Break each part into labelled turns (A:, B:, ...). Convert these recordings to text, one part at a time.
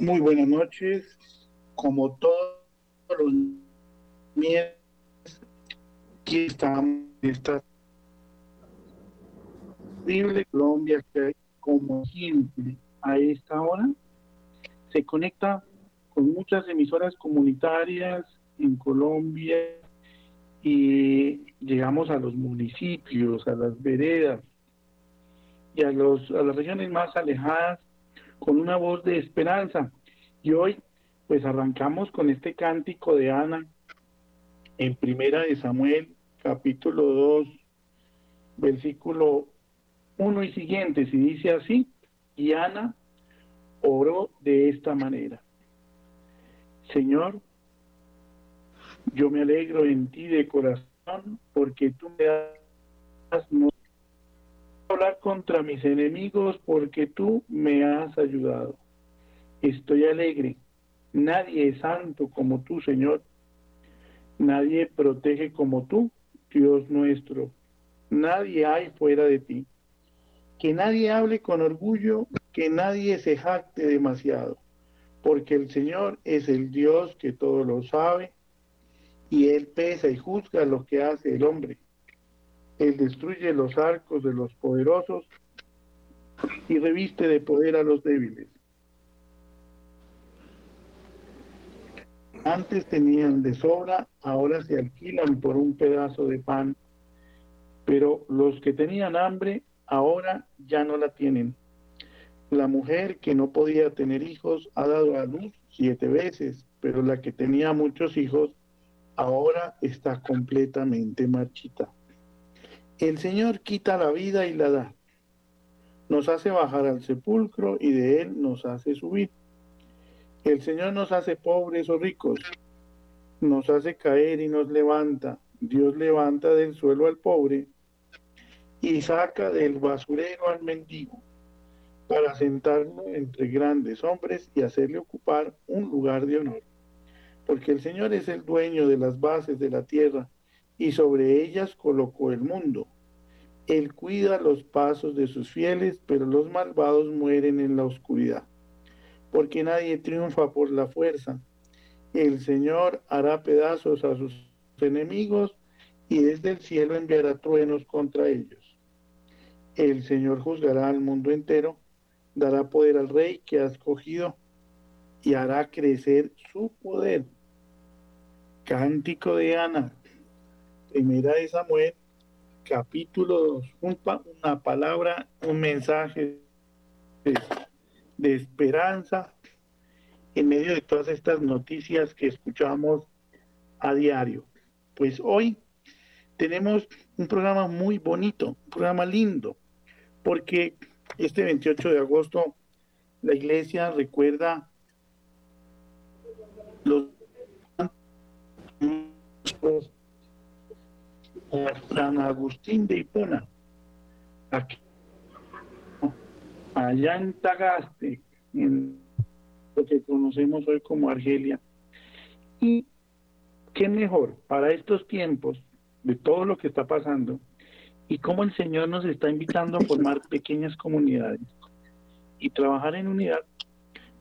A: Muy buenas noches. Como todos los miércoles, aquí estamos en esta horrible Colombia que como siempre a esta hora. Se conecta con muchas emisoras comunitarias en Colombia y llegamos a los municipios, a las veredas y a, los, a las regiones más alejadas con una voz de esperanza. Y hoy pues arrancamos con este cántico de Ana en Primera de Samuel, capítulo 2, versículo 1 y siguientes, y dice así, y Ana oró de esta manera. Señor, yo me alegro en ti de corazón porque tú me das hablar contra mis enemigos porque tú me has ayudado. Estoy alegre. Nadie es santo como tú, Señor. Nadie protege como tú, Dios nuestro. Nadie hay fuera de ti. Que nadie hable con orgullo, que nadie se jacte demasiado, porque el Señor es el Dios que todo lo sabe y Él pesa y juzga lo que hace el hombre. Él destruye los arcos de los poderosos y reviste de poder a los débiles. Antes tenían de sobra, ahora se alquilan por un pedazo de pan, pero los que tenían hambre ahora ya no la tienen. La mujer que no podía tener hijos ha dado a luz siete veces, pero la que tenía muchos hijos ahora está completamente marchita. El Señor quita la vida y la da. Nos hace bajar al sepulcro y de Él nos hace subir. El Señor nos hace pobres o ricos. Nos hace caer y nos levanta. Dios levanta del suelo al pobre y saca del basurero al mendigo para sentarlo entre grandes hombres y hacerle ocupar un lugar de honor. Porque el Señor es el dueño de las bases de la tierra y sobre ellas colocó el mundo. Él cuida los pasos de sus fieles, pero los malvados mueren en la oscuridad. Porque nadie triunfa por la fuerza. El Señor hará pedazos a sus enemigos y desde el cielo enviará truenos contra ellos. El Señor juzgará al mundo entero, dará poder al rey que ha escogido y hará crecer su poder. Cántico de Ana. Primera de Samuel, capítulo 2, una palabra, un mensaje de, esperanza en medio de todas estas noticias que escuchamos a diario. Pues hoy tenemos un programa muy bonito, un programa lindo, porque este 28 de agosto la iglesia recuerda los San Agustín de Hipona, aquí, allá en Tagaste, en lo que conocemos hoy como Argelia. Y qué mejor para estos tiempos de todo lo que está pasando y cómo el Señor nos está invitando a formar pequeñas comunidades y trabajar en unidad,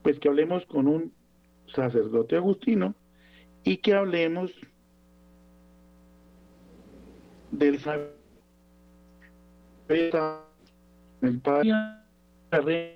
A: pues que hablemos con un sacerdote agustino y que hablemos del el padre Berlin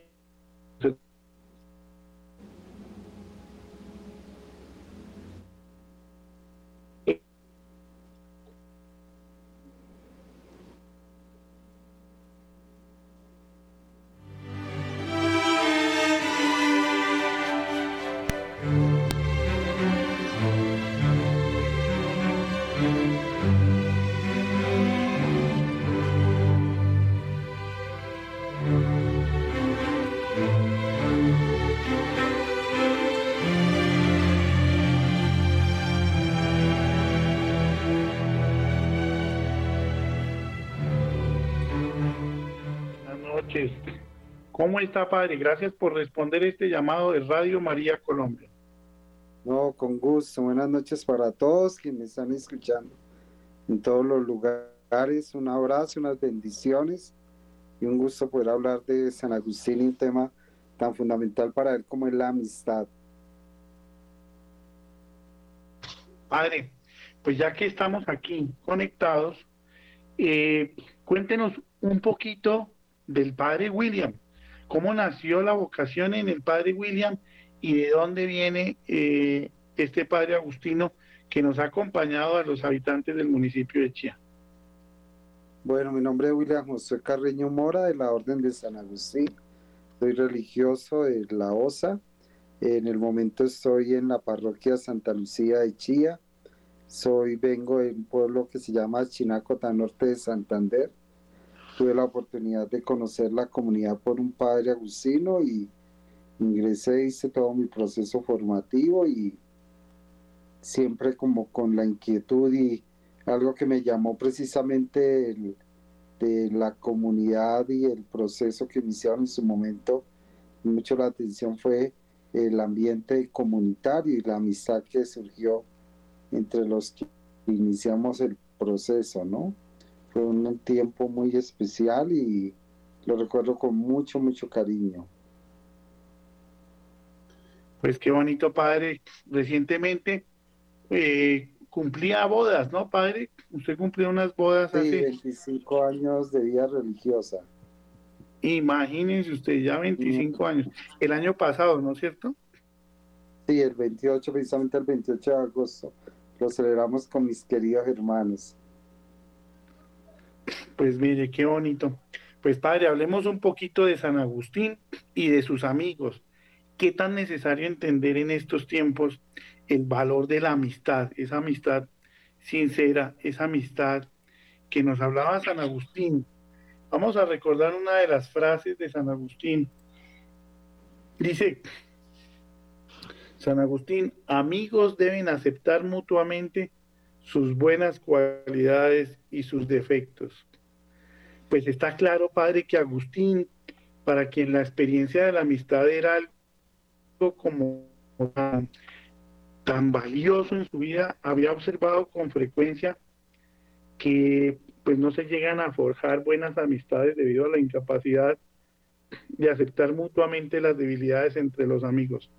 A: ¿Cómo está, padre? Gracias por responder este llamado de Radio María Colombia.
B: No, con gusto. Buenas noches para todos quienes están escuchando en todos los lugares. Un abrazo, unas bendiciones y un gusto poder hablar de San Agustín y un tema tan fundamental para él como es la amistad.
A: Padre, pues ya que estamos aquí conectados, eh, cuéntenos un poquito del Padre William. ¿Cómo nació la vocación en el Padre William y de dónde viene eh, este Padre Agustino que nos ha acompañado a los habitantes del municipio de Chía?
B: Bueno, mi nombre es William José Carreño Mora de la Orden de San Agustín. Soy religioso de La Osa. En el momento estoy en la parroquia Santa Lucía de Chía. Soy, vengo de un pueblo que se llama Chinacota Norte de Santander. Tuve la oportunidad de conocer la comunidad por un padre agustino y ingresé, hice todo mi proceso formativo y siempre como con la inquietud y algo que me llamó precisamente de la comunidad y el proceso que iniciaron en su momento, mucho la atención fue el ambiente comunitario y la amistad que surgió entre los que iniciamos el proceso, ¿no? Fue un tiempo muy especial y lo recuerdo con mucho, mucho cariño.
A: Pues qué bonito, padre. Recientemente eh, cumplía bodas, ¿no, padre? Usted cumplió unas bodas
B: sí, hace... 25 años de vida religiosa.
A: Imagínense usted, ya 25 años. El año pasado, ¿no es cierto?
B: Sí, el 28, precisamente el 28 de agosto. Lo celebramos con mis queridos hermanos.
A: Pues mire, qué bonito. Pues padre, hablemos un poquito de San Agustín y de sus amigos. ¿Qué tan necesario entender en estos tiempos el valor de la amistad, esa amistad sincera, esa amistad que nos hablaba San Agustín. Vamos a recordar una de las frases de San Agustín. Dice, San Agustín, amigos deben aceptar mutuamente sus buenas cualidades y sus defectos. Pues está claro, padre, que Agustín, para quien la experiencia de la amistad era algo como tan valioso en su vida, había observado con frecuencia que pues no se llegan a forjar buenas amistades debido a la incapacidad de aceptar mutuamente las debilidades entre los amigos.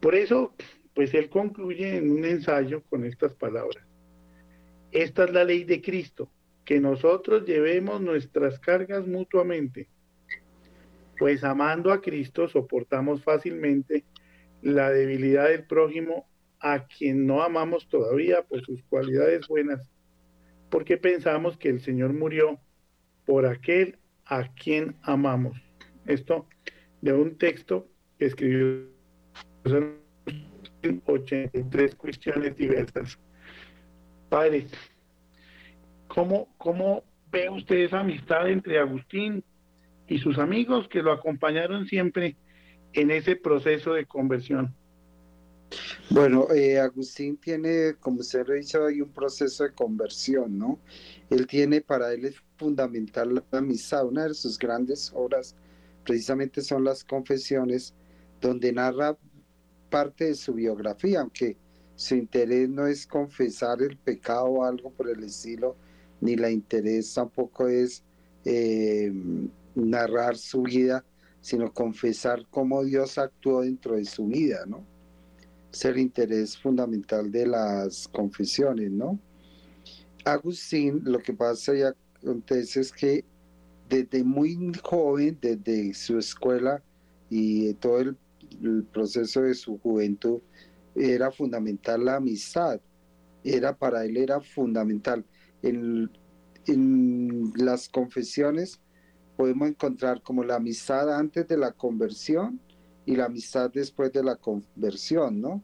A: Por eso, pues él concluye en un ensayo con estas palabras. Esta es la ley de Cristo, que nosotros llevemos nuestras cargas mutuamente, pues amando a Cristo soportamos fácilmente la debilidad del prójimo a quien no amamos todavía por sus cualidades buenas, porque pensamos que el Señor murió por aquel a quien amamos. Esto de un texto que escribió en 83 cuestiones diversas. Padre, ¿cómo, ¿cómo ve usted esa amistad entre Agustín y sus amigos que lo acompañaron siempre en ese proceso de conversión?
B: Bueno, eh, Agustín tiene, como usted lo dicho, hay un proceso de conversión, ¿no? Él tiene, para él es fundamental la amistad. Una de sus grandes obras precisamente son las confesiones, donde narra parte de su biografía, aunque su interés no es confesar el pecado o algo por el estilo, ni la interés tampoco es eh, narrar su vida, sino confesar cómo Dios actuó dentro de su vida, ¿no? es el interés fundamental de las confesiones, ¿no? Agustín, lo que pasa y acontece es que desde muy joven, desde su escuela y todo el, proceso de su juventud, era fundamental la amistad. Era para él era fundamental. En, las confesiones podemos encontrar como la amistad antes de la conversión y la amistad después de la conversión, ¿no?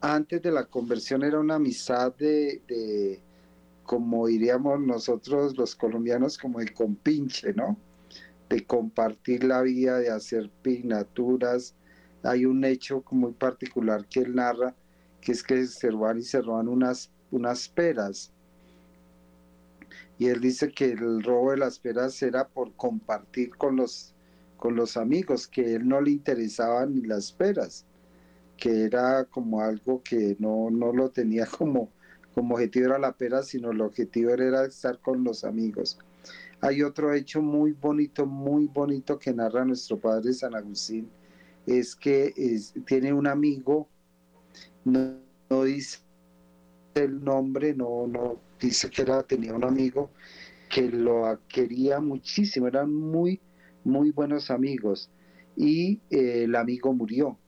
B: Antes de la conversión era una amistad de, como diríamos nosotros los colombianos, como de compinche, ¿no? De compartir la vida, de hacer pinaturas. Hay un hecho muy particular que él narra, que es que roban y unas, unas peras. Y él dice que el robo de las peras era por compartir con los con los amigos, que él no le interesaban ni las peras, que era como algo que no, no lo tenía como, como objetivo era la pera, sino el objetivo era estar con los amigos. Hay otro hecho muy bonito, muy bonito que narra nuestro padre San Agustín es que tiene un amigo, no, dice el nombre, no, no dice que era, tenía un amigo que lo quería muchísimo, eran muy, muy buenos amigos y eh, el amigo murió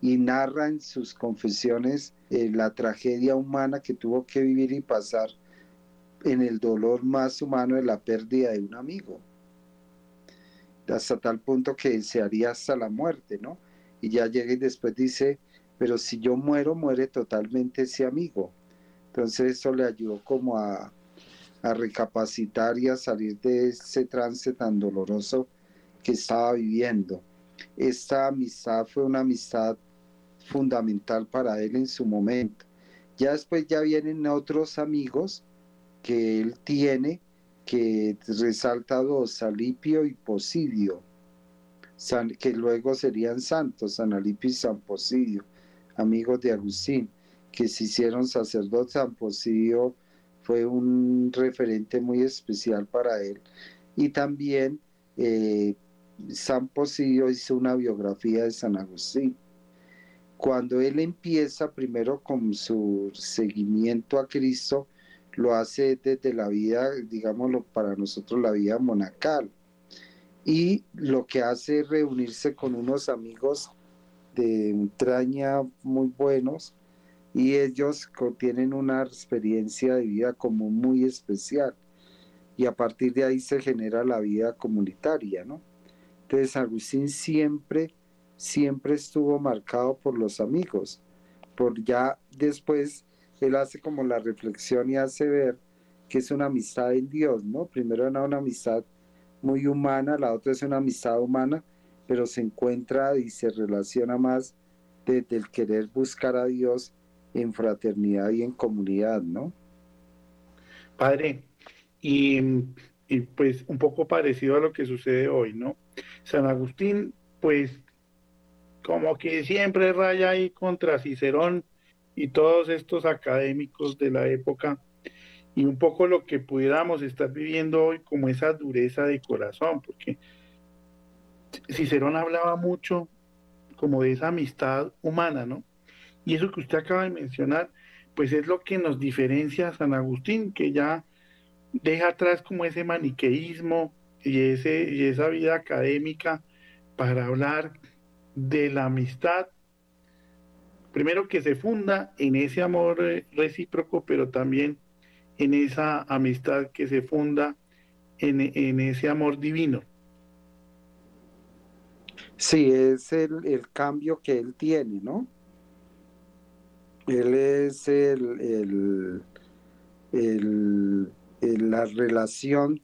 B: y narra en sus confesiones eh, la tragedia humana que tuvo que vivir y pasar en el dolor más humano de la pérdida de un amigo. Hasta tal punto que se haría hasta la muerte, ¿no? Y ya llega y después dice, pero si yo muero, muere totalmente ese amigo. Entonces eso le ayudó como a, recapacitar y a salir de ese trance tan doloroso que estaba viviendo. Esta amistad fue una amistad fundamental para él en su momento. Ya después ya vienen otros amigos que él tiene, que resalta dos, Salipio y Posidio, que luego serían santos, San Alipio y San Posidio, amigos de Agustín, que se hicieron sacerdotes. San Posidio fue un referente muy especial para él. Y también eh, San Posidio hizo una biografía de San Agustín cuando él empieza primero con su seguimiento a Cristo, lo hace desde la vida, digámoslo, para nosotros la vida monacal. Y lo que hace es reunirse con unos amigos de entraña muy buenos y ellos tienen una experiencia de vida como muy especial. Y a partir de ahí se genera la vida comunitaria, ¿no? Entonces Agustín siempre siempre estuvo marcado por los amigos. Por ya después él hace como la reflexión y hace ver que es una amistad en Dios, ¿no? Primero era una amistad muy humana, la otra es una amistad humana, pero se encuentra y se relaciona más desde el querer buscar a Dios en fraternidad y en comunidad, ¿no?
A: Padre, y, y pues un poco parecido a lo que sucede hoy, ¿no? San Agustín, pues como que siempre raya ahí contra Cicerón y todos estos académicos de la época y un poco lo que pudiéramos estar viviendo hoy como esa dureza de corazón, porque Cicerón hablaba mucho como de esa amistad humana, ¿no? Y eso que usted acaba de mencionar, pues es lo que nos diferencia a San Agustín, que ya deja atrás como ese maniqueísmo y, ese, y esa vida académica para hablar de la amistad, primero que se funda en ese amor eh, recíproco, pero también en esa amistad que se funda en, ese amor divino.
B: Sí, es el, cambio que él tiene, ¿no? Él es el, el, la relación,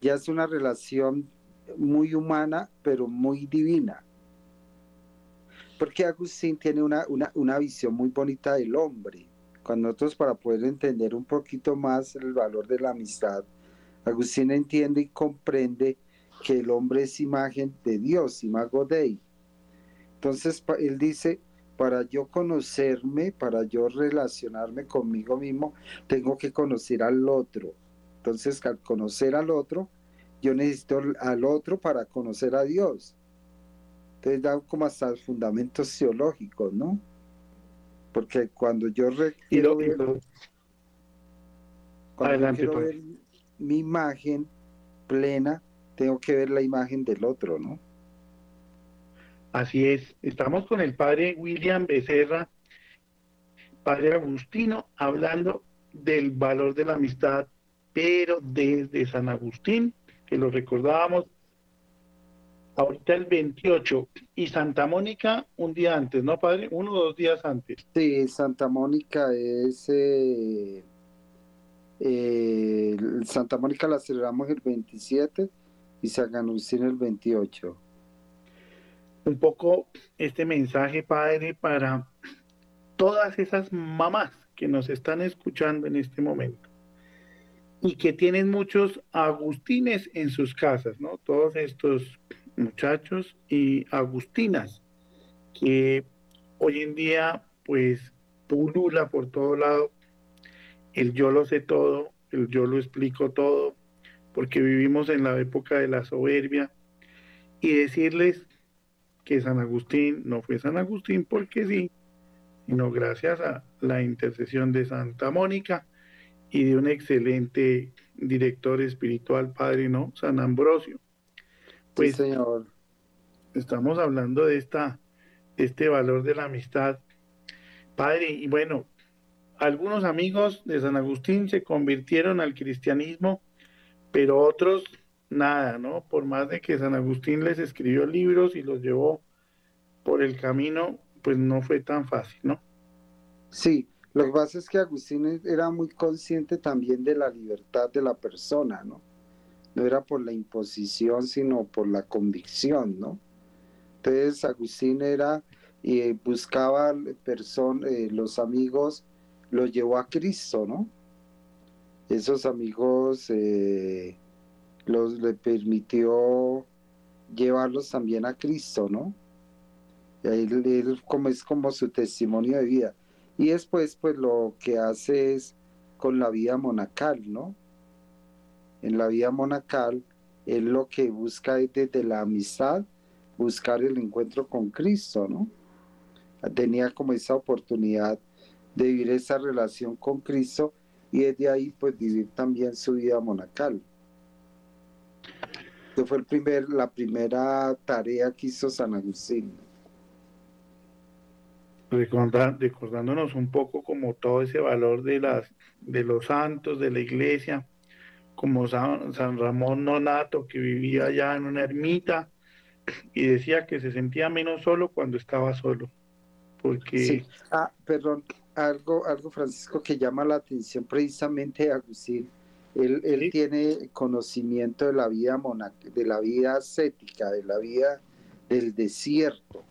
B: ya es una relación muy humana, pero muy divina porque Agustín tiene una, una, visión muy bonita del hombre. Cuando nosotros para poder entender un poquito más el valor de la amistad, Agustín entiende y comprende que el hombre es imagen de Dios, imago Dei. Entonces él dice, para yo conocerme, para yo relacionarme conmigo mismo, tengo que conocer al otro. Entonces al conocer al otro, yo necesito al otro para conocer a Dios. Entonces da como hasta fundamentos teológicos, ¿no? Porque cuando yo quiero, ver, cuando pues. ver mi imagen plena, tengo que ver la imagen del otro, ¿no?
A: Así es. Estamos con el padre William Becerra, padre Agustino, hablando del valor de la amistad, pero desde San Agustín, que lo recordábamos ahorita el 28 y Santa Mónica un día antes, ¿no, padre? Uno o dos días antes.
B: Sí, Santa Mónica es... Eh, eh, Santa Mónica la celebramos el 27 y San Agustín el 28.
A: Un poco este mensaje, padre, para todas esas mamás que nos están escuchando en este momento y que tienen muchos agustines en sus casas, ¿no? Todos estos muchachos y agustinas, que hoy en día pues pulula por todo lado el yo lo sé todo, el yo lo explico todo, porque vivimos en la época de la soberbia, y decirles que San Agustín no fue San Agustín porque sí, sino gracias a la intercesión de Santa Mónica y de un excelente director espiritual, padre, ¿no? San Ambrosio.
B: Pues, sí, señor.
A: Estamos hablando de esta, este valor de la amistad. Padre, y bueno, algunos amigos de San Agustín se convirtieron al cristianismo, pero otros nada, ¿no? Por más de que San Agustín les escribió libros y los llevó por el camino, pues no fue tan fácil, ¿no?
B: Sí, lo que pasa es que Agustín era muy consciente también de la libertad de la persona, ¿no? No era por la imposición, sino por la convicción, ¿no? Entonces Agustín era y buscaba personas, eh, los amigos, los llevó a Cristo, ¿no? Esos amigos eh, los le permitió llevarlos también a Cristo, ¿no? Y él, como es como su testimonio de vida. Y después, pues lo que hace es con la vida monacal, ¿no? En la vida monacal, él lo que busca es desde la amistad, buscar el encuentro con Cristo, ¿no? Tenía como esa oportunidad de vivir esa relación con Cristo y desde ahí pues vivir también su vida monacal. Que fue el primer, la primera tarea que hizo San Agustín
A: recordándonos un poco como todo ese valor de las de los santos de la iglesia como San, Ramón Nonato que vivía allá en una ermita y decía que se sentía menos solo cuando estaba solo porque
B: sí. ah perdón algo algo Francisco que llama la atención precisamente Agustín él, él tiene conocimiento de la vida de la vida ascética de la vida del desierto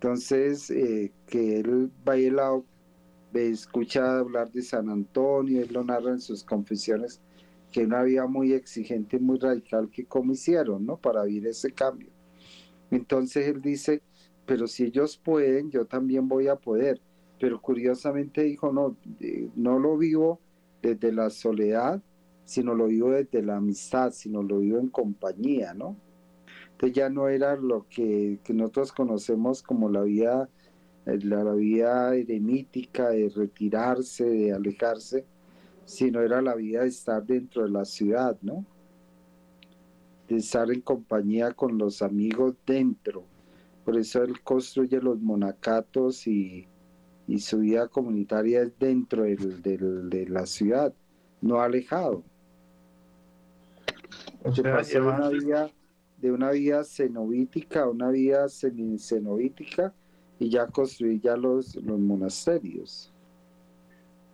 B: entonces, eh, que él lado, escucha hablar de San Antonio, él lo narra en sus confesiones, que una vida muy exigente, muy radical, que como hicieron, ¿no? Para vivir ese cambio. Entonces él dice, pero si ellos pueden, yo también voy a poder. Pero curiosamente dijo, no, eh, no lo vivo desde la soledad, sino lo vivo desde la amistad, sino lo vivo en compañía, ¿no? ya no era lo que, nosotros conocemos como la vida, eh, la, vida eremítica, de retirarse, de alejarse, sino era la vida de estar dentro de la ciudad, ¿no? De estar en compañía con los amigos dentro. Por eso él construye los monacatos y, su vida comunitaria es dentro de la ciudad, no alejado. Una de una vida cenobítica a una vida semicenobítica y ya construir ya los, los monasterios.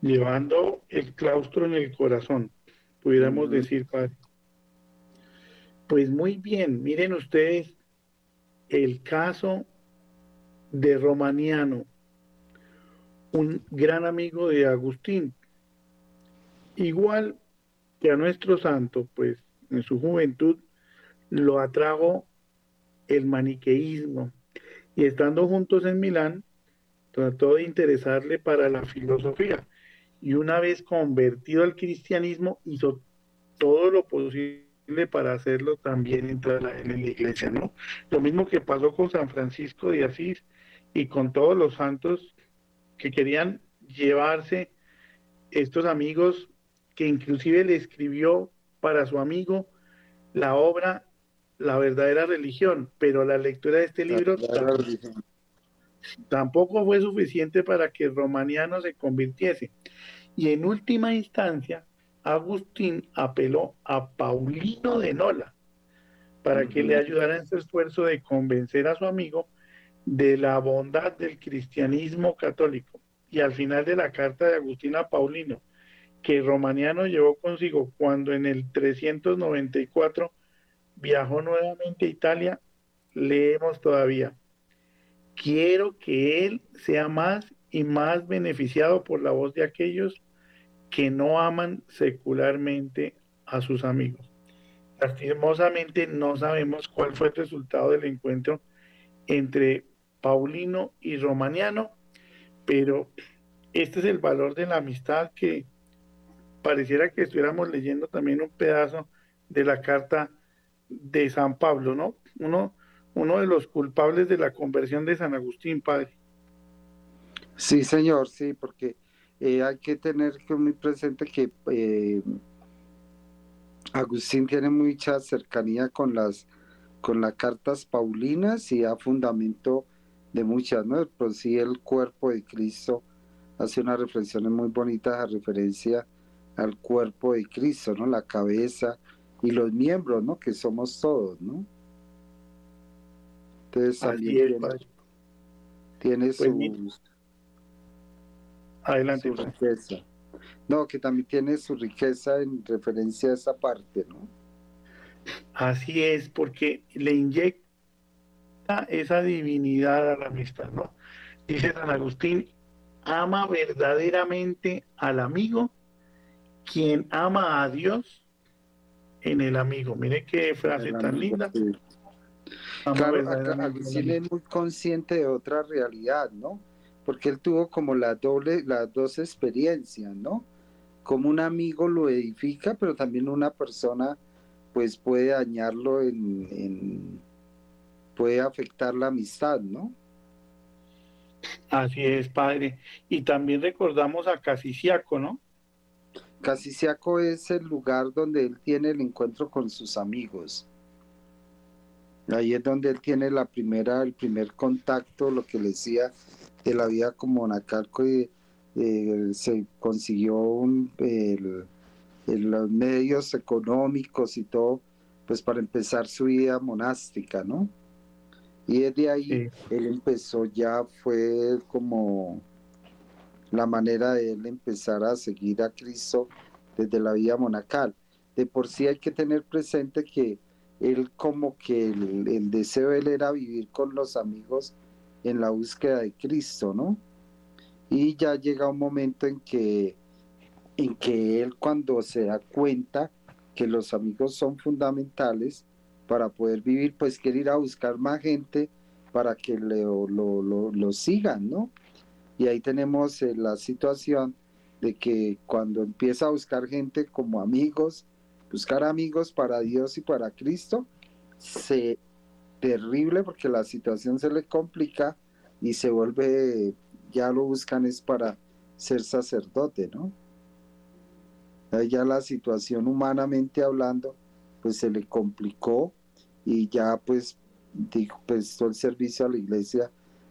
A: Llevando el claustro en el corazón, pudiéramos decir, padre. Pues muy bien, miren ustedes el caso de Romaniano, un gran amigo de Agustín, igual que a nuestro santo, pues en su juventud lo atrajo el maniqueísmo y estando juntos en Milán, trató de interesarle para la filosofía y una vez convertido al cristianismo hizo todo lo posible para hacerlo también entrar en la iglesia, ¿no? Lo mismo que pasó con San Francisco de Asís y con todos los santos que querían llevarse estos amigos que inclusive le escribió para su amigo la obra la verdadera religión, pero la lectura de este libro tampoco, fue suficiente para que Romaniano se convirtiese. Y en última instancia, Agustín apeló a Paulino de Nola para que le ayudara en su esfuerzo de convencer a su amigo de la bondad del cristianismo católico. Y al final de la carta de Agustín a Paulino, que Romaniano llevó consigo cuando en el 394 viajó nuevamente a Italia, leemos todavía, quiero que él sea más y más beneficiado por la voz de aquellos que no aman secularmente a sus amigos. Lastimosamente no sabemos cuál fue el resultado del encuentro entre Paulino y Romaniano, pero este es el valor de la amistad que pareciera que estuviéramos leyendo también un pedazo de la carta de San Pablo, ¿no? Uno, uno de los culpables de la conversión de San Agustín, padre.
B: Sí, señor, sí, porque eh, hay que tener muy presente que eh, Agustín tiene mucha cercanía con las con las cartas paulinas y a fundamento de muchas, ¿no? Por sí el cuerpo de Cristo hace unas reflexiones muy bonitas a referencia al cuerpo de Cristo, ¿no? La cabeza y los miembros, ¿no? Que somos todos, ¿no? Entonces también tiene, pues su,
A: Adelante,
B: riqueza. No, que también tiene su riqueza en referencia a esa parte, ¿no?
A: Así es, porque le inyecta esa divinidad a la amistad, ¿no? Dice San Agustín, ama verdaderamente al amigo quien ama a Dios en el amigo. Mire qué frase tan linda.
B: Claro, Agustín es muy consciente de otra realidad, ¿no? porque él tuvo como la doble, las dos experiencias, ¿no? Como un amigo lo edifica, pero también una persona pues puede dañarlo en, puede afectar la amistad, ¿no?
A: Así es, padre. Y también recordamos a Casiciaco, ¿no?
B: Casiciaco es el lugar donde él tiene el encuentro con sus amigos. Ahí es donde él tiene la primera, el primer contacto, lo que le decía, de la vida como monacalco y eh, se consiguió los medios económicos y todo, pues para empezar su vida monástica, ¿no? Y desde ahí él empezó ya, fue como la manera de él empezar a seguir a Cristo desde la vida monacal. De por sí hay que tener presente que él como que el, el deseo de él era vivir con los amigos en la búsqueda de Cristo, ¿no? Y ya llega un momento en que, en que él cuando se da cuenta que los amigos son fundamentales para poder vivir, pues quiere ir a buscar más gente para que lo, lo, sigan, ¿no? Y ahí tenemos eh, la situación de que cuando empieza a buscar gente como amigos, buscar amigos para Dios y para Cristo, se terrible porque la situación se le complica y se vuelve, ya lo buscan es para ser sacerdote, ¿no? Ya la situación humanamente hablando, pues se le complicó y ya pues dijo, prestó el servicio a la iglesia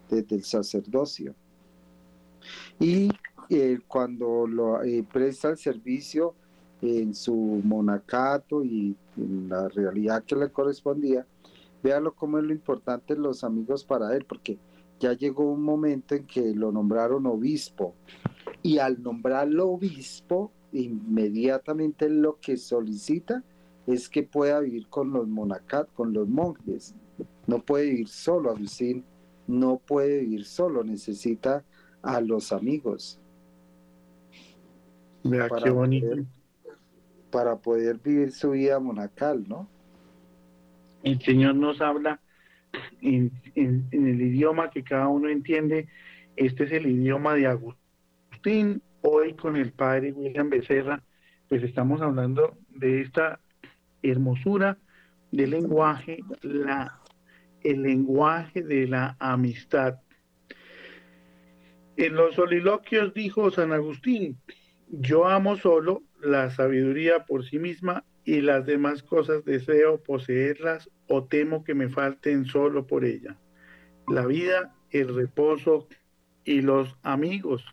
B: desde el sacerdocio. Y eh, cuando lo eh, presta el servicio en su monacato y en la realidad que le correspondía, véalo cómo es lo importante los amigos para él, porque ya llegó un momento en que lo nombraron obispo y al nombrarlo obispo, inmediatamente lo que solicita es que pueda vivir con los monacat, con los monjes. No puede vivir solo, Agustín no puede vivir solo, necesita a los amigos.
A: Vea qué bonito.
B: para poder vivir su vida monacal, ¿no?
A: El Señor nos habla en, el idioma que cada uno entiende. Este es el idioma de Agustín. Hoy con el padre William Becerra, pues estamos hablando de esta hermosura del lenguaje, la, el lenguaje de la amistad. En los soliloquios dijo San Agustín, yo amo solo la sabiduría por sí misma y las demás cosas deseo poseerlas o temo que me falten solo por ella. La vida, el reposo y los amigos.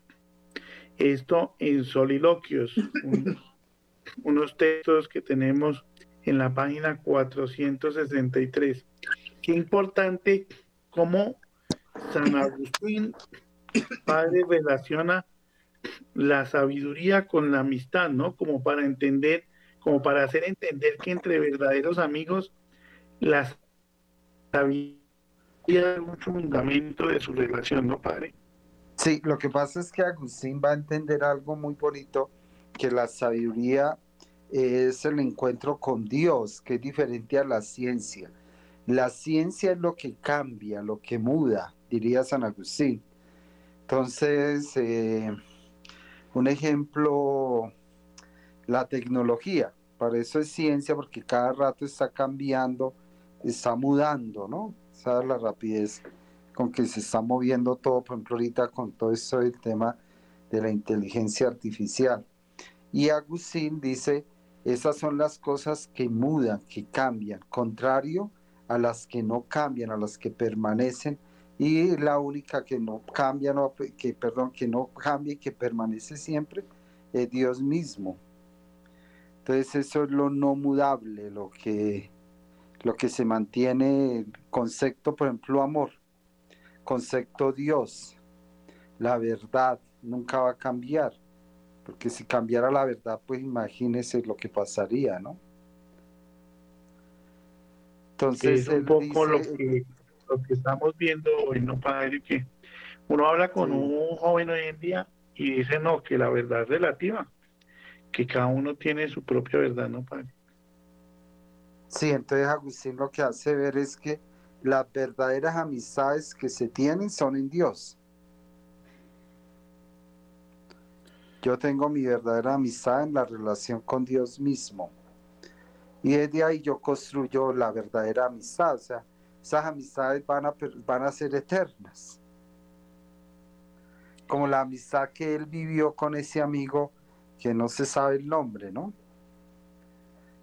A: Esto en soliloquios, unos, textos que tenemos en la página 463. Qué importante cómo San Agustín, padre, relaciona la sabiduría con la amistad, ¿no? Como para entender como para hacer entender que entre verdaderos amigos las sabiduría es un fundamento de su relación, ¿no, padre?
B: Sí, lo que pasa es que Agustín va a entender algo muy bonito, que la sabiduría es el encuentro con Dios, que es diferente a la ciencia. La ciencia es lo que cambia, lo que muda, diría San Agustín. Entonces, eh, un ejemplo la tecnología. Para eso es ciencia, porque cada rato está cambiando, está mudando, ¿no? ¿sabes? La rapidez con que se está moviendo todo, por ejemplo, ahorita con todo esto del tema de la inteligencia artificial. Y Agustín dice, esas son las cosas que mudan, que cambian, contrario a las que no cambian, a las que permanecen, y la única que no cambia, no, que perdón, que no cambia y que permanece siempre es Dios mismo. Entonces eso es lo no mudable, lo que, lo que se mantiene, concepto, por ejemplo, amor, concepto Dios, la verdad, nunca va a cambiar, porque si cambiara la verdad, pues imagínese lo que pasaría, ¿no?
A: Entonces, es un poco lo, que, lo que estamos viendo hoy, ¿no, padre? Que uno habla con un joven hoy en día y dice, no, que la verdad es relativa que cada uno tiene su propia verdad, ¿no, padre?
B: Sí, entonces Agustín lo que hace ver es que las verdaderas amistades que se tienen son en Dios. Yo tengo mi verdadera amistad en la relación con Dios mismo. Y desde ahí yo construyo la verdadera amistad. O sea, esas amistades van a, van a ser eternas. Como la amistad que él vivió con ese amigo que no se sabe el nombre, ¿no?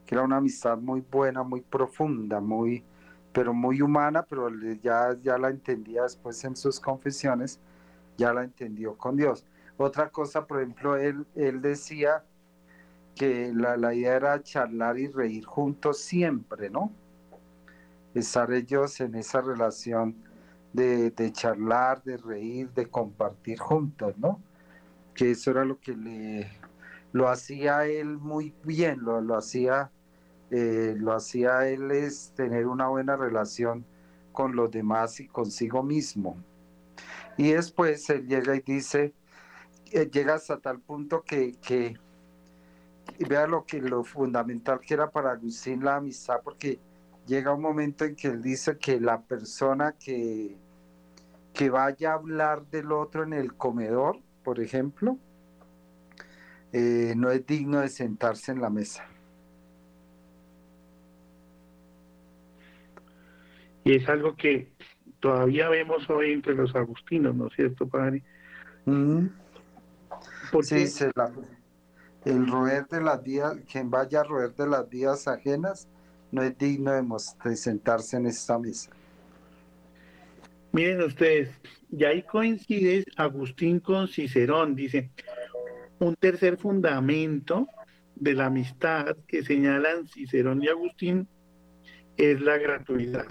B: Que era una amistad muy buena, muy profunda, muy, pero muy humana, pero ya, ya la entendía después en sus confesiones, ya la entendió con Dios. Otra cosa, por ejemplo, él, él decía que la, la idea era charlar y reír juntos siempre, ¿no? Estar ellos en esa relación de, charlar, de reír, de compartir juntos, ¿no? Que eso era lo que le, lo hacía él muy bien, lo, lo hacía, eh, lo hacía él es tener una buena relación con los demás y consigo mismo. Y después él llega y dice, eh, llega hasta tal punto que, que vea lo que lo fundamental que era para Agustín la amistad, porque llega un momento en que él dice que la persona que, que vaya a hablar del otro en el comedor, por ejemplo, eh, no es digno de sentarse en la mesa.
A: Y es algo que todavía vemos hoy entre los agustinos, ¿no es cierto, padre?
B: Sí, el roer de las vías, quien vaya a roer de las vías ajenas, no es digno de, sentarse en esta mesa.
A: Miren ustedes, y ahí coincide Agustín con Cicerón, dice, un tercer fundamento de la amistad que señalan Cicerón y Agustín es la gratuidad.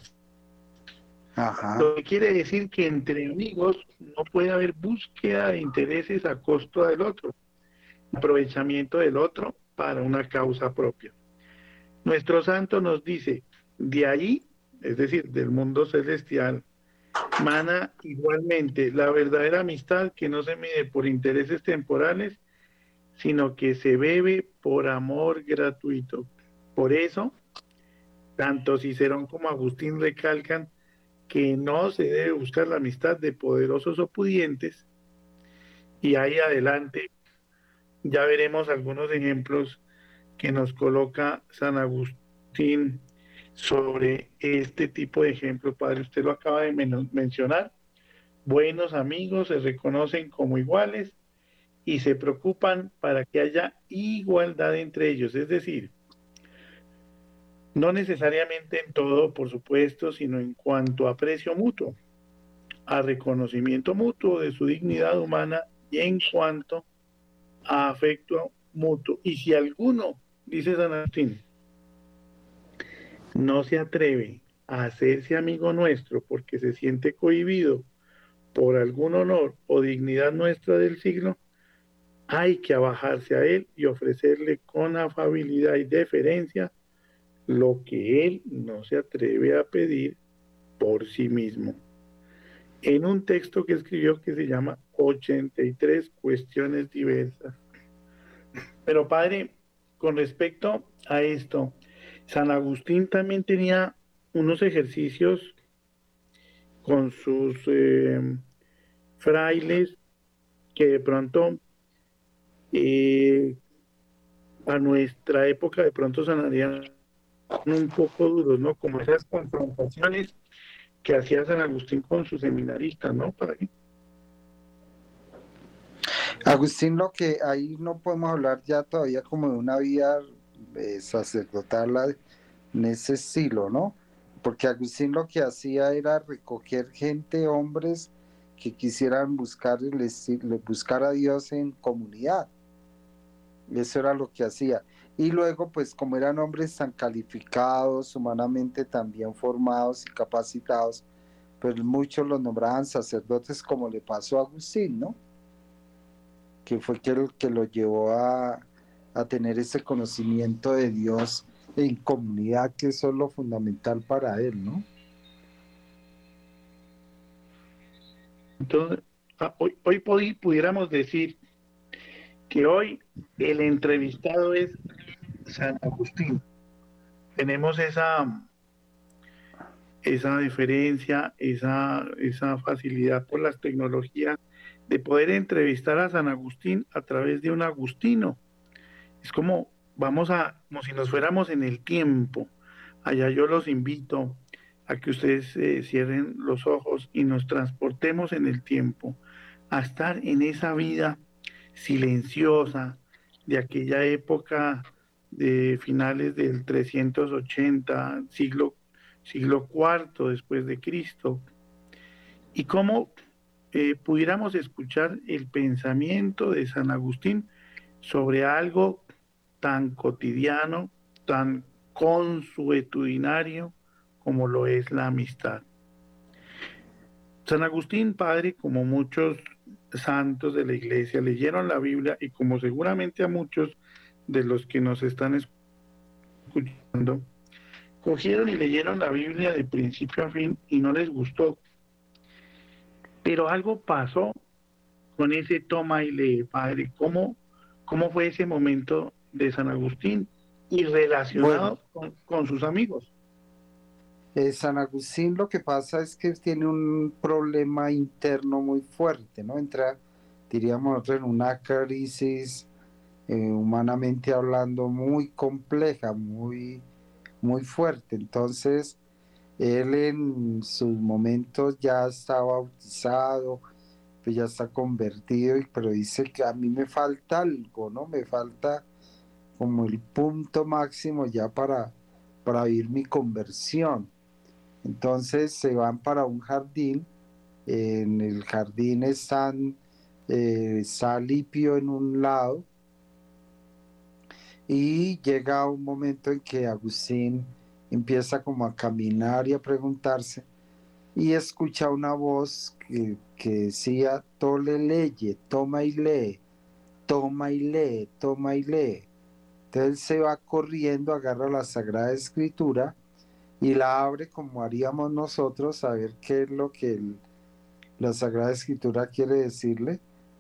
A: Lo que quiere decir que entre amigos no puede haber búsqueda de intereses a costo del otro, aprovechamiento del otro para una causa propia. Nuestro santo nos dice, de ahí, es decir, del mundo celestial, mana igualmente la verdadera amistad que no se mide por intereses temporales, sino que se bebe por amor gratuito. Por eso, tanto Cicerón como Agustín recalcan que no se debe buscar la amistad de poderosos o pudientes. Y ahí adelante ya veremos algunos ejemplos que nos coloca San Agustín sobre este tipo de ejemplos. Padre, usted lo acaba de mencionar. Buenos amigos se reconocen como iguales y se preocupan para que haya igualdad entre ellos, es decir, no necesariamente en todo, por supuesto, sino en cuanto a aprecio mutuo, a reconocimiento mutuo de su dignidad humana y en cuanto a afecto mutuo. Y si alguno, dice San Agustín, no se atreve a hacerse amigo nuestro porque se siente cohibido por algún honor o dignidad nuestra del signo, hay que abajarse a él y ofrecerle con afabilidad y deferencia lo que él no se atreve a pedir por sí mismo. En un texto que escribió que se llama 83 cuestiones diversas. Pero padre, con respecto a esto, San Agustín también tenía unos ejercicios con sus eh, frailes que de pronto eh, a nuestra época de pronto sonarían un poco duros, ¿no? Como esas confrontaciones que hacía San Agustín con sus seminaristas, ¿no, padre?
B: Agustín, lo que ahí no podemos hablar ya todavía como de una vida eh, sacerdotal en ese estilo, ¿no? Porque Agustín lo que hacía era recoger gente, hombres que quisieran buscar, buscar a Dios en comunidad. Eso era lo que hacía. Y luego, pues como eran hombres tan calificados, humanamente tan bien formados y capacitados, pues muchos los nombraban sacerdotes como le pasó a Agustín, ¿no? Que fue el que lo llevó a, a tener ese conocimiento de Dios en comunidad, que eso es lo fundamental para él, ¿no?
A: Entonces, ah, hoy, hoy pudiéramos decir que hoy el entrevistado es San Agustín. Tenemos esa, esa diferencia, esa, esa facilidad por las tecnologías de poder entrevistar a San Agustín a través de un agustino. Es como, vamos a, como si nos fuéramos en el tiempo. Allá yo los invito a que ustedes eh, cierren los ojos y nos transportemos en el tiempo, a estar en esa vida silenciosa de aquella época de finales del 380, siglo, siglo IV después de Cristo, y cómo eh, pudiéramos escuchar el pensamiento de San Agustín sobre algo tan cotidiano, tan consuetudinario como lo es la amistad. San Agustín, padre, como muchos santos de la iglesia, leyeron la Biblia y como seguramente a muchos de los que nos están escuchando, cogieron y leyeron la Biblia de principio a fin y no les gustó. Pero algo pasó con ese toma y lee, padre. ¿Cómo, cómo fue ese momento de San Agustín y relacionado con sus amigos?
B: Eh, San Agustín lo que pasa es que tiene un problema interno muy fuerte, ¿no? Entra, diríamos, en una crisis eh, humanamente hablando muy compleja, muy, muy fuerte. Entonces, él en sus momentos ya está bautizado, pues ya está convertido, pero dice que a mí me falta algo, ¿no? Me falta como el punto máximo ya para, para mi conversión. Entonces se van para un jardín, en el jardín están eh, Salipio en un lado y llega un momento en que Agustín empieza como a caminar y a preguntarse y escucha una voz que, que decía, tole leye, toma y lee, toma y lee, toma y lee. Entonces se va corriendo, agarra la Sagrada Escritura y la abre como haríamos nosotros, a ver qué es lo que la Sagrada Escritura quiere decirle,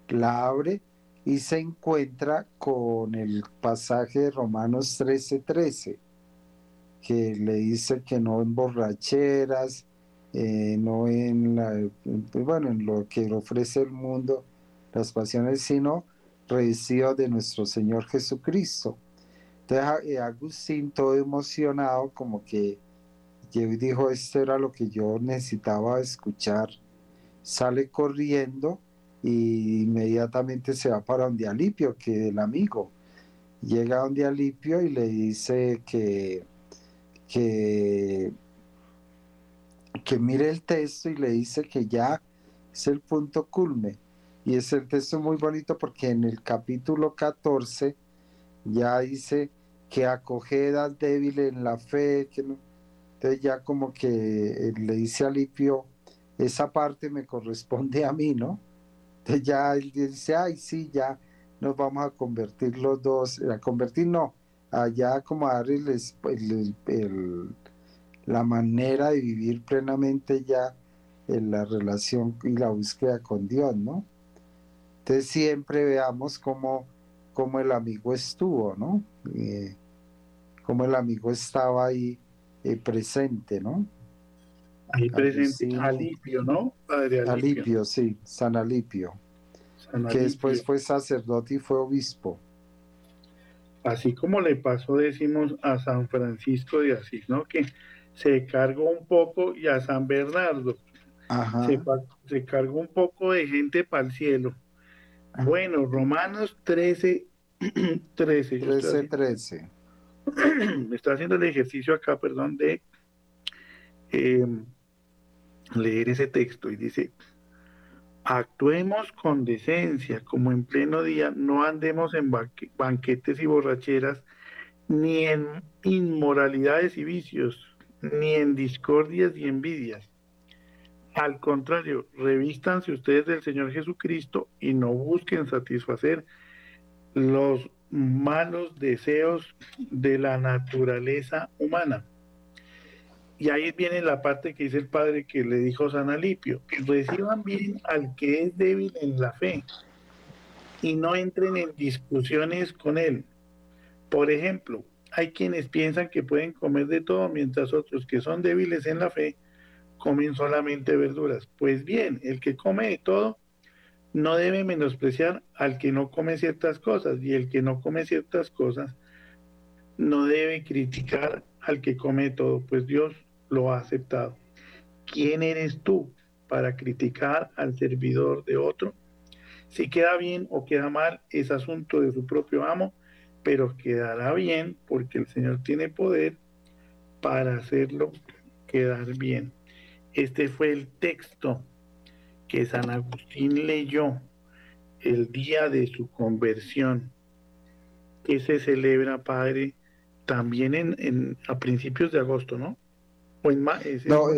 B: la abre y se encuentra con el pasaje de Romanos 13:13, 13, que le dice que no en borracheras, eh, no en, la, bueno, en lo que ofrece el mundo, las pasiones, sino revestido de nuestro Señor Jesucristo. Entonces eh, Agustín todo emocionado, como que dijo, esto era lo que yo necesitaba escuchar. Sale corriendo y inmediatamente se va para donde Alipio, que el amigo. Llega donde Alipio y le dice que, que, que mire el texto y le dice que ya es el punto culme. Y es el texto muy bonito porque en el capítulo 14 ya dice que acoged débil en la fe, que no, entonces ya como que eh, le dice a Lipio, esa parte me corresponde a mí, ¿no? Entonces ya él dice, ay, sí, ya nos vamos a convertir los dos, a convertir no, allá como a darles la manera de vivir plenamente ya en la relación y la búsqueda con Dios, ¿no? Entonces siempre veamos cómo, cómo el amigo estuvo, ¿no? Eh, cómo el amigo estaba ahí eh, presente, ¿no?
A: Ahí presente, Alipio, ¿no?
B: Padre Alipio. sí, San Alipio, que después fue sacerdote y fue obispo.
A: Así como le pasó, decimos, a San Francisco de Asís, ¿no? Que se cargó un poco y a San Bernardo. Se, se, cargó un poco de gente para el cielo. Bueno, Romanos 13, 13.
B: 13, 13.
A: Me está haciendo el ejercicio acá, perdón, de em, leer ese texto y dice, actuemos con decencia, como en pleno día, no andemos en banquetes y borracheras, ni en inmoralidades y vicios, ni en discordias y envidias. Al contrario, revístanse ustedes del Señor Jesucristo y no busquen satisfacer los malos deseos de la naturaleza humana. Y ahí viene la parte que dice el padre que le dijo San Alipio, reciban bien al que es débil en la fe y no entren en discusiones con él. Por ejemplo, hay quienes piensan que pueden comer de todo, mientras otros que son débiles en la fe comen solamente verduras. Pues bien, el que come de todo no debe menospreciar al que no come ciertas cosas y el que no come ciertas cosas no debe criticar al que come todo, pues Dios lo ha aceptado. ¿Quién eres tú para criticar al servidor de otro? Si queda bien o queda mal es asunto de su propio amo, pero quedará bien porque el Señor tiene poder para hacerlo quedar bien. Este fue el texto que San Agustín leyó el día de su conversión, que se celebra, Padre, también en, a principios de agosto, ¿no?
B: O en no,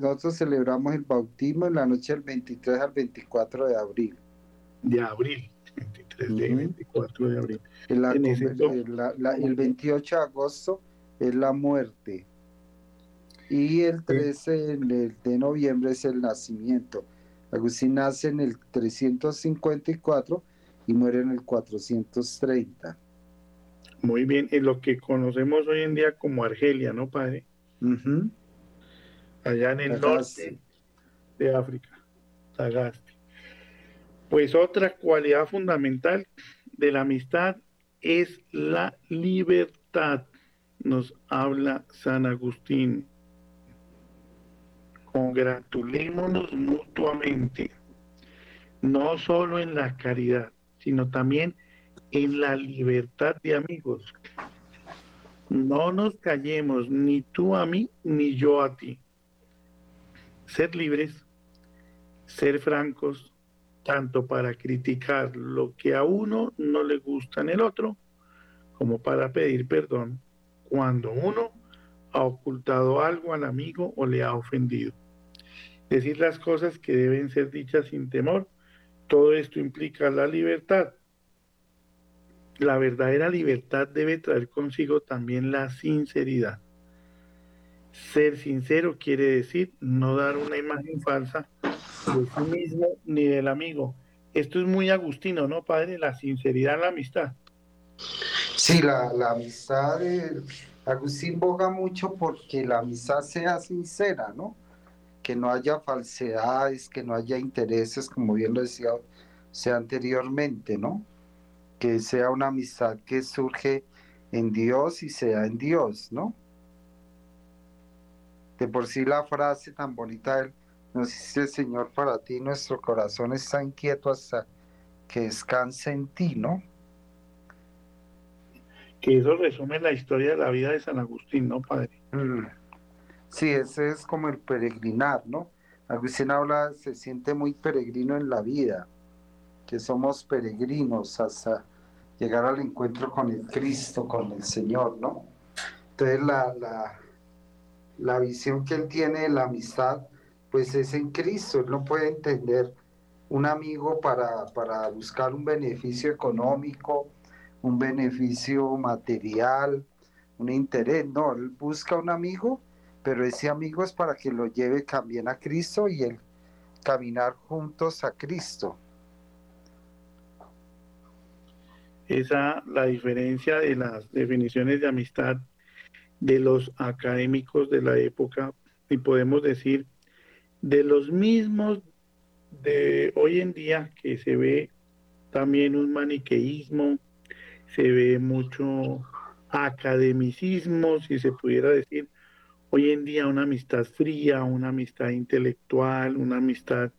B: nosotros celebramos el bautismo en la noche del 23 al 24 de abril.
A: De abril, 23 de 24 de abril.
B: el 28 de agosto es la muerte. Y el 13 de noviembre es el nacimiento. Agustín nace en el 354 y muere en el 430.
A: Muy bien, en lo que conocemos hoy en día como Argelia, ¿no, padre? Allá en el norte de África, Tagaste. Pues otra cualidad fundamental de la amistad es la libertad, nos habla San Agustín congratulémonos mutuamente, no solo en la caridad, sino también en la libertad de amigos. No nos callemos ni tú a mí ni yo a ti. Ser libres, ser francos, tanto para criticar lo que a uno no le gusta en el otro, como para pedir perdón cuando uno ha ocultado algo al amigo o le ha ofendido decir las cosas que deben ser dichas sin temor. Todo esto implica la libertad. La verdadera libertad debe traer consigo también la sinceridad. Ser sincero quiere decir no dar una imagen falsa de sí mismo ni del amigo. Esto es muy agustino, ¿no, padre? La sinceridad la amistad.
B: Sí, la, la amistad de Agustín boga mucho porque la amistad sea sincera, ¿no? que no haya falsedades, que no haya intereses, como bien lo decía sea anteriormente, ¿no? Que sea una amistad que surge en Dios y sea en Dios, ¿no? De por sí la frase tan bonita del nos dice Señor para ti, nuestro corazón está inquieto hasta que descanse en ti, ¿no?
A: Que eso resume la historia de la vida de San Agustín, ¿no, Padre? Mm.
B: Sí, ese es como el peregrinar, ¿no? Agustín habla, se siente muy peregrino en la vida, que somos peregrinos hasta llegar al encuentro con el Cristo, con el Señor, ¿no? Entonces la, la, visión que él tiene de la amistad, pues es en Cristo, él no puede entender un amigo para, para buscar un beneficio económico, un beneficio material, un interés, no, él busca un amigo pero ese amigo es para que lo lleve también a Cristo y el caminar juntos a Cristo.
A: Esa la diferencia de las definiciones de amistad de los académicos de la época y podemos decir de los mismos de hoy en día que se ve también un maniqueísmo, se ve mucho academicismo, si se pudiera decir, hoy en día una amistad fría, una amistad intelectual, una amistad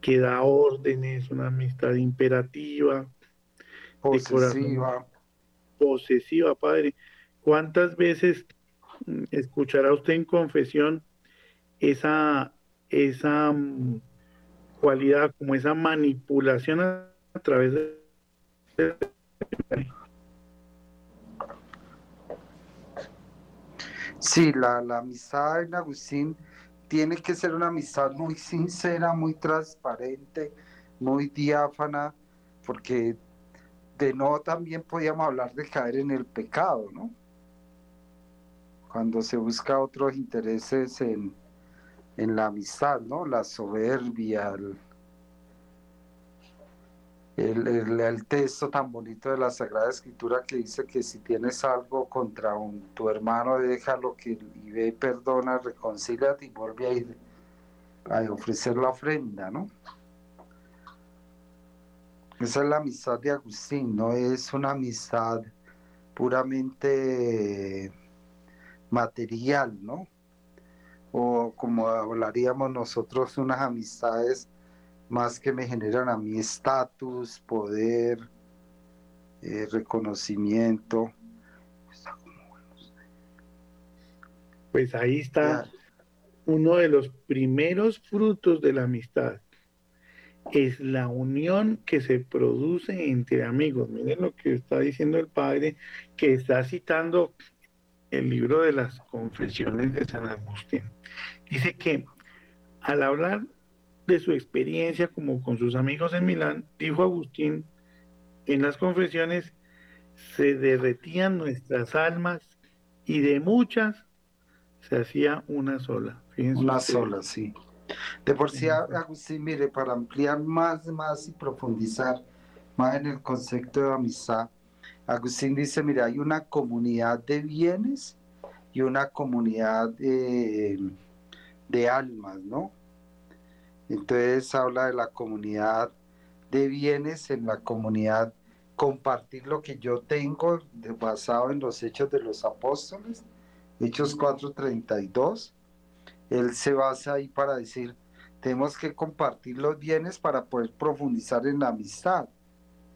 A: que da órdenes, una amistad imperativa,
B: posesiva.
A: posesiva, padre. ¿Cuántas veces mm, escuchará usted en confesión esa, esa mm, cualidad, como esa manipulación a, través de...
B: Sí, la, la amistad en Agustín tiene que ser una amistad muy sincera, muy transparente, muy diáfana, porque de no también podíamos hablar de caer en el pecado, ¿no? Cuando se busca otros intereses en, en la amistad, ¿no? La soberbia, el, el, texto tan bonito de la Sagrada Escritura que dice que si tienes algo contra un, tu hermano, déjalo que y ve, perdona, reconcilia y vuelve a ir a ofrecer la ofrenda, ¿no? Esa es la amistad de Agustín, no es una amistad puramente material, ¿no? O como hablaríamos nosotros, unas amistades más que me generan a mí estatus, poder, eh, reconocimiento.
A: Pues ahí está uno de los primeros frutos de la amistad. Es la unión que se produce entre amigos. Miren lo que está diciendo el padre, que está citando el libro de las confesiones de San Agustín. Dice que al hablar de su experiencia como con sus amigos en Milán, dijo Agustín, en las confesiones se derretían nuestras almas y de muchas se hacía una sola.
B: una sola, sí. De por sí, Agustín, mire, para ampliar más, más y profundizar más en el concepto de amistad, Agustín dice, mire, hay una comunidad de bienes y una comunidad de, de almas, ¿no? Entonces habla de la comunidad de bienes, en la comunidad compartir lo que yo tengo basado en los hechos de los apóstoles, Hechos 4:32. Él se basa ahí para decir, tenemos que compartir los bienes para poder profundizar en la amistad,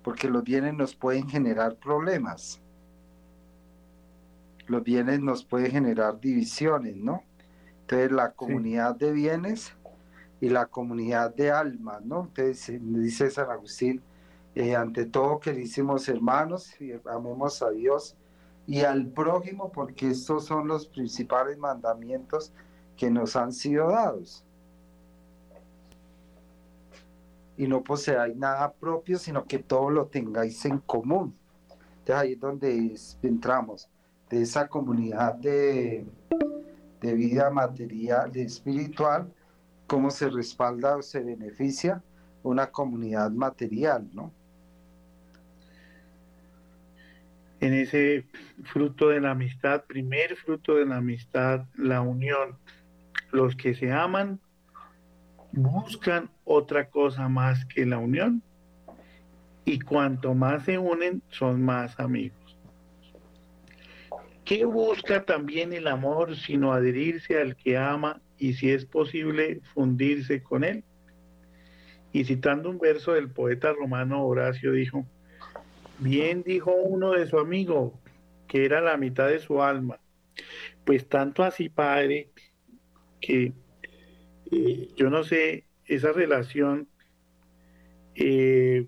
B: porque los bienes nos pueden generar problemas. Los bienes nos pueden generar divisiones, ¿no? Entonces la comunidad de bienes y la comunidad de almas, ¿no? Entonces dice San Agustín, eh, ante todo querísimos hermanos, y amemos a Dios y al prójimo, porque estos son los principales mandamientos que nos han sido dados. Y no poseáis nada propio, sino que todo lo tengáis en común. Entonces ahí es donde entramos, de esa comunidad de, de vida material, de espiritual, cómo se respalda o se beneficia una comunidad material, ¿no?
A: En ese fruto de la amistad, primer fruto de la amistad, la unión. Los que se aman buscan otra cosa más que la unión y cuanto más se unen son más amigos. ¿Qué busca también el amor sino adherirse al que ama y si es posible fundirse con él. Y citando un verso del poeta romano Horacio dijo, bien dijo uno de su amigo, que era la mitad de su alma, pues tanto así, padre, que eh, yo no sé, esa relación eh,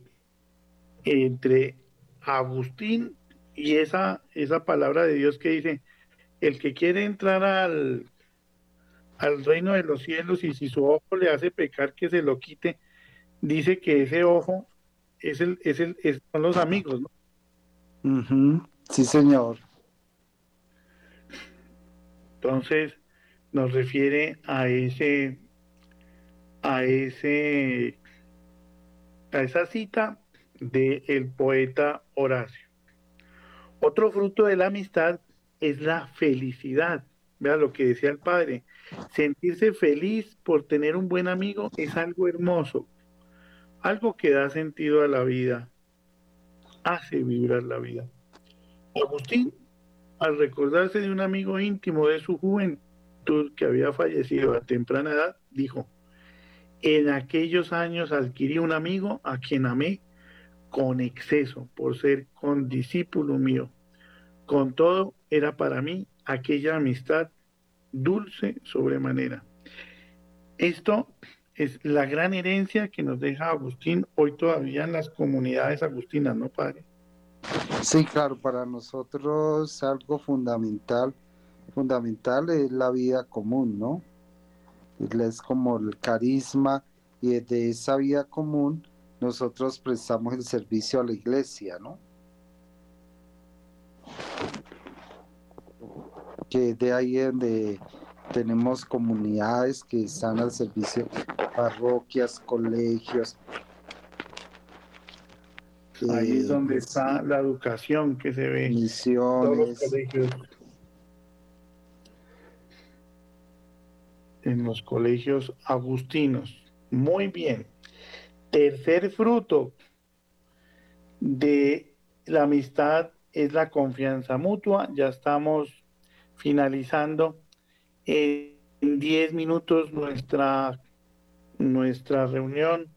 A: entre Agustín y esa, esa palabra de Dios que dice, el que quiere entrar al al reino de los cielos y si su ojo le hace pecar que se lo quite, dice que ese ojo es el, es el, son los amigos,
B: ¿no? Sí, señor.
A: Entonces nos refiere a ese, a ese, a esa cita del el poeta Horacio. Otro fruto de la amistad es la felicidad. Vea lo que decía el padre. Sentirse feliz por tener un buen amigo es algo hermoso, algo que da sentido a la vida, hace vibrar la vida. Agustín, al recordarse de un amigo íntimo de su juventud, que había fallecido a temprana edad, dijo, en aquellos años adquirí un amigo a quien amé con exceso por ser condiscípulo mío. Con todo, era para mí aquella amistad dulce sobremanera. Esto es la gran herencia que nos deja Agustín hoy todavía en las comunidades agustinas, ¿no, padre?
B: Sí, claro, para nosotros algo fundamental, fundamental es la vida común, ¿no? Es como el carisma y de esa vida común nosotros prestamos el servicio a la iglesia, ¿no? Que de ahí donde tenemos comunidades que están al servicio, parroquias, colegios.
A: Ahí es donde eh, está la educación que se ve.
B: Misiones.
A: En los colegios agustinos. Muy bien. Tercer fruto de la amistad es la confianza mutua. Ya estamos finalizando en 10 minutos nuestra, nuestra reunión,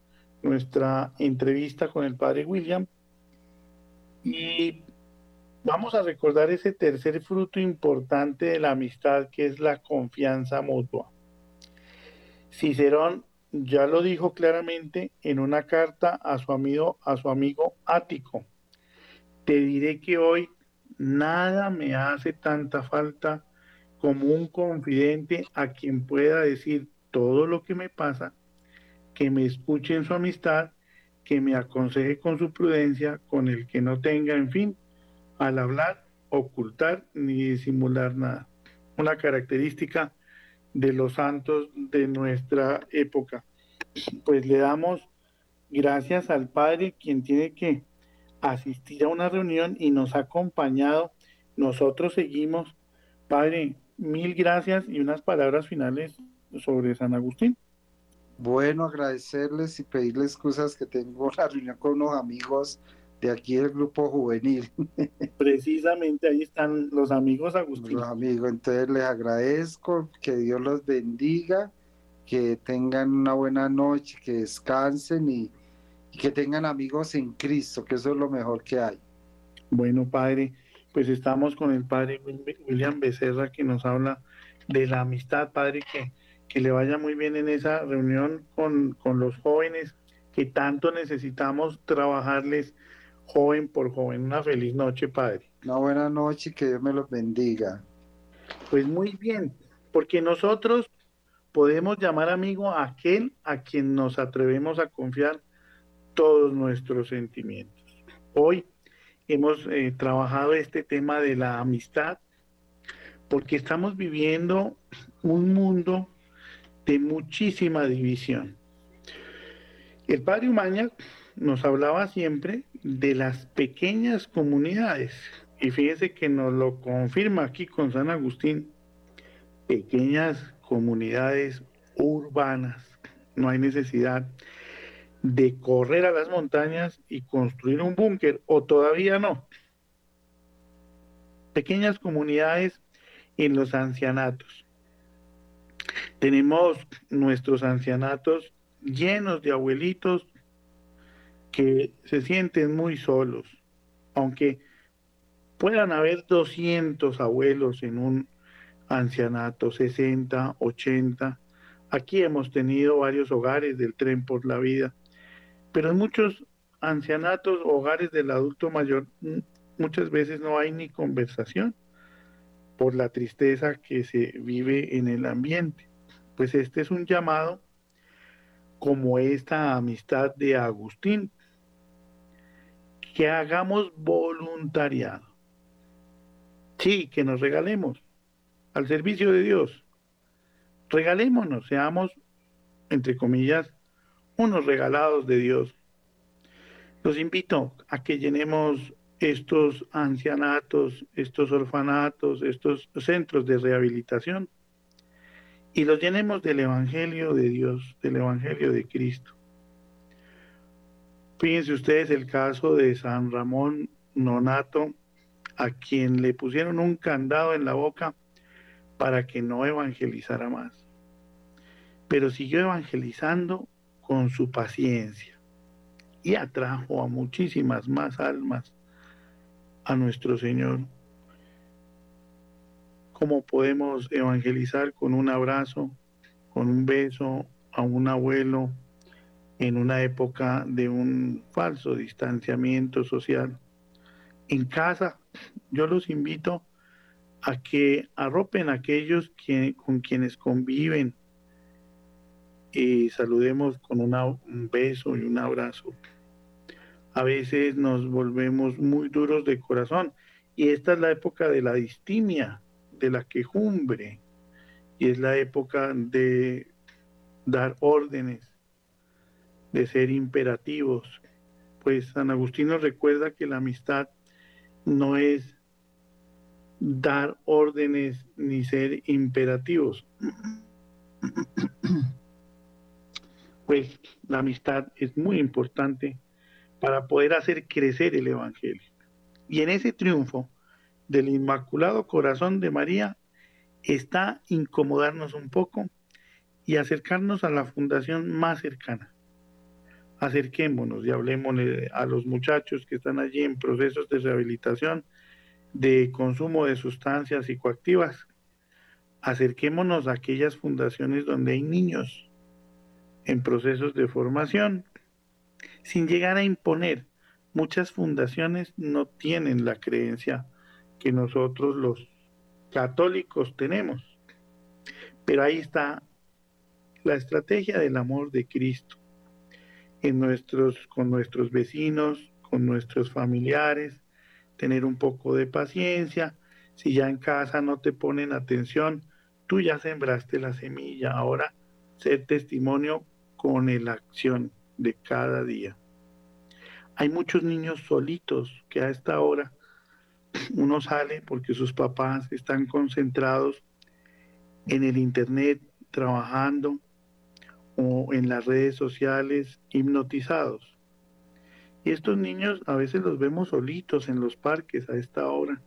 A: nuestra entrevista con el padre William. Y vamos a recordar ese tercer fruto importante de la amistad que es la confianza mutua. Cicerón ya lo dijo claramente en una carta a su amigo, a su amigo Ático. Te diré que hoy nada me hace tanta falta como un confidente a quien pueda decir todo lo que me pasa, que me escuche en su amistad, que me aconseje con su prudencia, con el que no tenga, en fin, al hablar, ocultar ni disimular nada. Una característica de los santos de nuestra época. Pues le damos gracias al Padre quien tiene que asistir a una reunión y nos ha acompañado. Nosotros seguimos. Padre, mil gracias y unas palabras finales sobre San Agustín.
B: Bueno, agradecerles y pedirles excusas que tengo la reunión con unos amigos de aquí del grupo juvenil.
A: Precisamente ahí están los amigos Agustín.
B: Los amigos, entonces les agradezco, que Dios los bendiga, que tengan una buena noche, que descansen y, que tengan amigos en Cristo, que eso es lo mejor que hay.
A: Bueno, Padre, pues estamos con el Padre William Becerra que nos habla de la amistad, Padre, que, que le vaya muy bien en esa reunión con, con los jóvenes que tanto necesitamos trabajarles joven por joven. Una feliz noche, Padre.
B: Una buena noche, que Dios me los bendiga.
A: Pues muy bien, porque nosotros podemos llamar amigo a aquel a quien nos atrevemos a confiar todos nuestros sentimientos. Hoy hemos eh, trabajado este tema de la amistad porque estamos viviendo un mundo de muchísima división. El padre Umaña nos hablaba siempre de las pequeñas comunidades. Y fíjese que nos lo confirma aquí con San Agustín. Pequeñas comunidades urbanas. No hay necesidad de correr a las montañas y construir un búnker, o todavía no. Pequeñas comunidades en los ancianatos. Tenemos nuestros ancianatos llenos de abuelitos que se sienten muy solos, aunque puedan haber 200 abuelos en un ancianato, 60, 80. Aquí hemos tenido varios hogares del tren por la vida, pero en muchos ancianatos, hogares del adulto mayor, muchas veces no hay ni conversación por la tristeza que se vive en el ambiente. Pues este es un llamado como esta amistad de Agustín, que hagamos voluntariado. Sí, que nos regalemos al servicio de Dios. Regalémonos, seamos, entre comillas, unos regalados de Dios. Los invito a que llenemos estos ancianatos, estos orfanatos, estos centros de rehabilitación y los llenemos del Evangelio de Dios, del Evangelio de Cristo. Fíjense ustedes el caso de San Ramón Nonato, a quien le pusieron un candado en la boca para que no evangelizara más. Pero siguió evangelizando con su paciencia y atrajo a muchísimas más almas a nuestro Señor. ¿Cómo podemos evangelizar con un abrazo, con un beso a un abuelo en una época de un falso distanciamiento social? En casa, yo los invito a que arropen a aquellos con quienes conviven y saludemos con un beso y un abrazo. A veces nos volvemos muy duros de corazón y esta es la época de la distimia, de la quejumbre y es la época de dar órdenes, de ser imperativos. Pues San Agustín nos recuerda que la amistad no es dar órdenes ni ser imperativos. Pues la amistad es muy importante para poder hacer crecer el Evangelio. Y en ese triunfo del Inmaculado Corazón de María está incomodarnos un poco y acercarnos a la fundación más cercana. Acerquémonos y hablemos a los muchachos que están allí en procesos de rehabilitación de consumo de sustancias psicoactivas. Acerquémonos a aquellas fundaciones donde hay niños en procesos de formación, sin llegar a imponer. Muchas fundaciones no tienen la creencia que nosotros los católicos tenemos. Pero ahí está la estrategia del amor de Cristo en nuestros, con nuestros vecinos, con nuestros familiares, tener un poco de paciencia. Si ya en casa no te ponen atención, tú ya sembraste la semilla. Ahora ser testimonio con la acción de cada día. Hay muchos niños solitos que a esta hora uno sale porque sus papás están concentrados en el internet trabajando o en las redes sociales hipnotizados. Y estos niños a veces los vemos solitos en los parques a esta hora,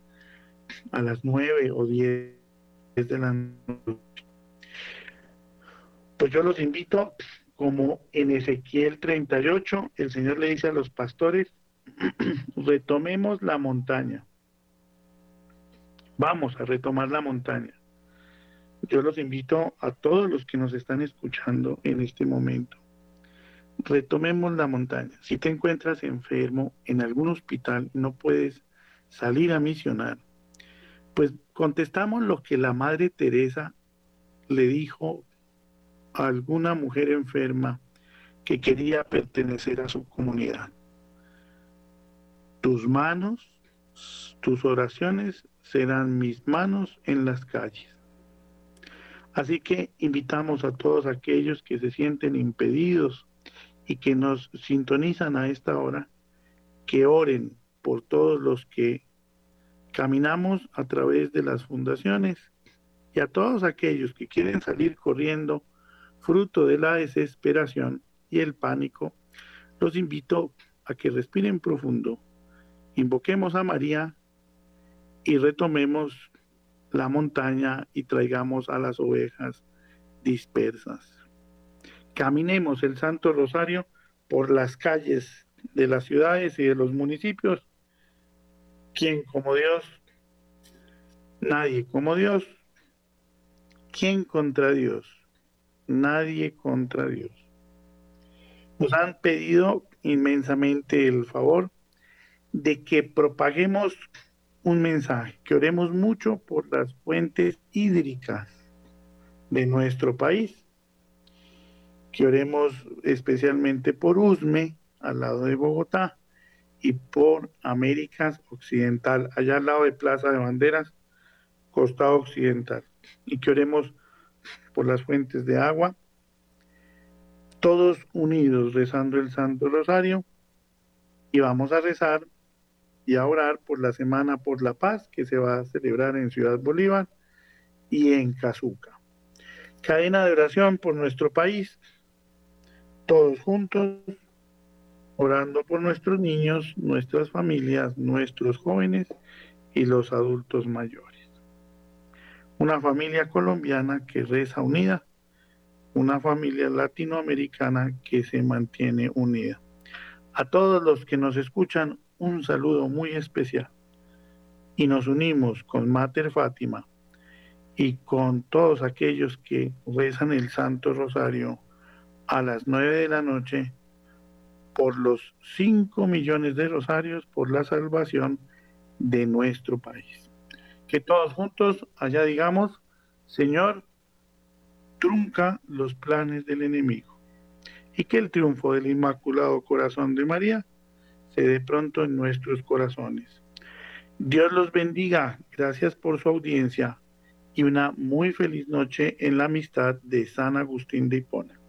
A: a las nueve o diez de la noche. Pues yo los invito, como en Ezequiel 38, el Señor le dice a los pastores, retomemos la montaña. Vamos a retomar la montaña. Yo los invito a todos los que nos están escuchando en este momento retomemos la montaña. Si te encuentras enfermo en algún hospital y no puedes salir a misionar, pues contestamos lo que la Madre Teresa le dijo a alguna mujer enferma que quería pertenecer a su comunidad. Tus manos, tus oraciones serán mis manos en las calles. Así que invitamos a todos aquellos que se sienten impedidos y que nos sintonizan a esta hora, que oren por todos los que caminamos a través de las fundaciones y a todos aquellos que quieren salir corriendo fruto de la desesperación y el pánico, los invito a que respiren profundo, invoquemos a María y retomemos la montaña y traigamos a las ovejas dispersas caminemos el Santo Rosario por las calles de las ciudades y de los municipios. ¿Quién como Dios? Nadie como Dios. ¿Quién contra Dios? Nadie contra Dios. Nos han pedido inmensamente el favor de que propaguemos un mensaje, que oremos mucho por las fuentes hídricas de nuestro país. Que oremos especialmente por Usme, al lado de Bogotá, y por Américas Occidental, allá al lado de Plaza de Banderas, costado occidental, y que oremos por las fuentes de agua, todos unidos rezando el Santo Rosario, y vamos a rezar y a orar por la Semana por la Paz que se va a celebrar en Ciudad Bolívar y en Cazuca. Cadena de oración por nuestro país, todos juntos, orando por nuestros niños, nuestras familias, nuestros jóvenes y los adultos mayores. una familia colombiana que reza unida, una familia latinoamericana que se mantiene unida. A todos los que nos escuchan, un saludo muy especial. Y nos unimos con Mater Fátima y con todos aquellos que rezan el Santo Rosario a las nueve de la noche por los cinco millones de rosarios por la salvación de nuestro país. Que todos juntos allá digamos, Señor, trunca los planes del enemigo y que el triunfo del Inmaculado Corazón de María se pronto en nuestros corazones. Dios los bendiga, gracias por su audiencia y una muy feliz noche en la amistad de San Agustín de Hipona.